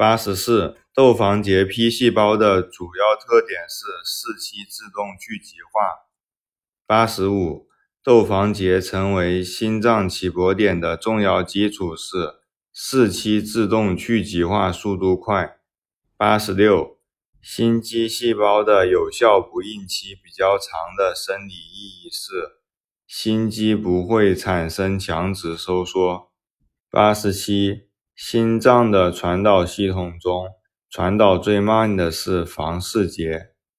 八十四，窦房结 P 细胞的主要特点是四期自动聚集化。八十五，窦房结成为心脏起搏点的重要基础是四期自动聚集化速度快。八十六，心肌细胞的有效不应期比较长的生理意义是心肌不会产生强直收缩。八十七。心脏的传导系统中，传导最慢的是房室节。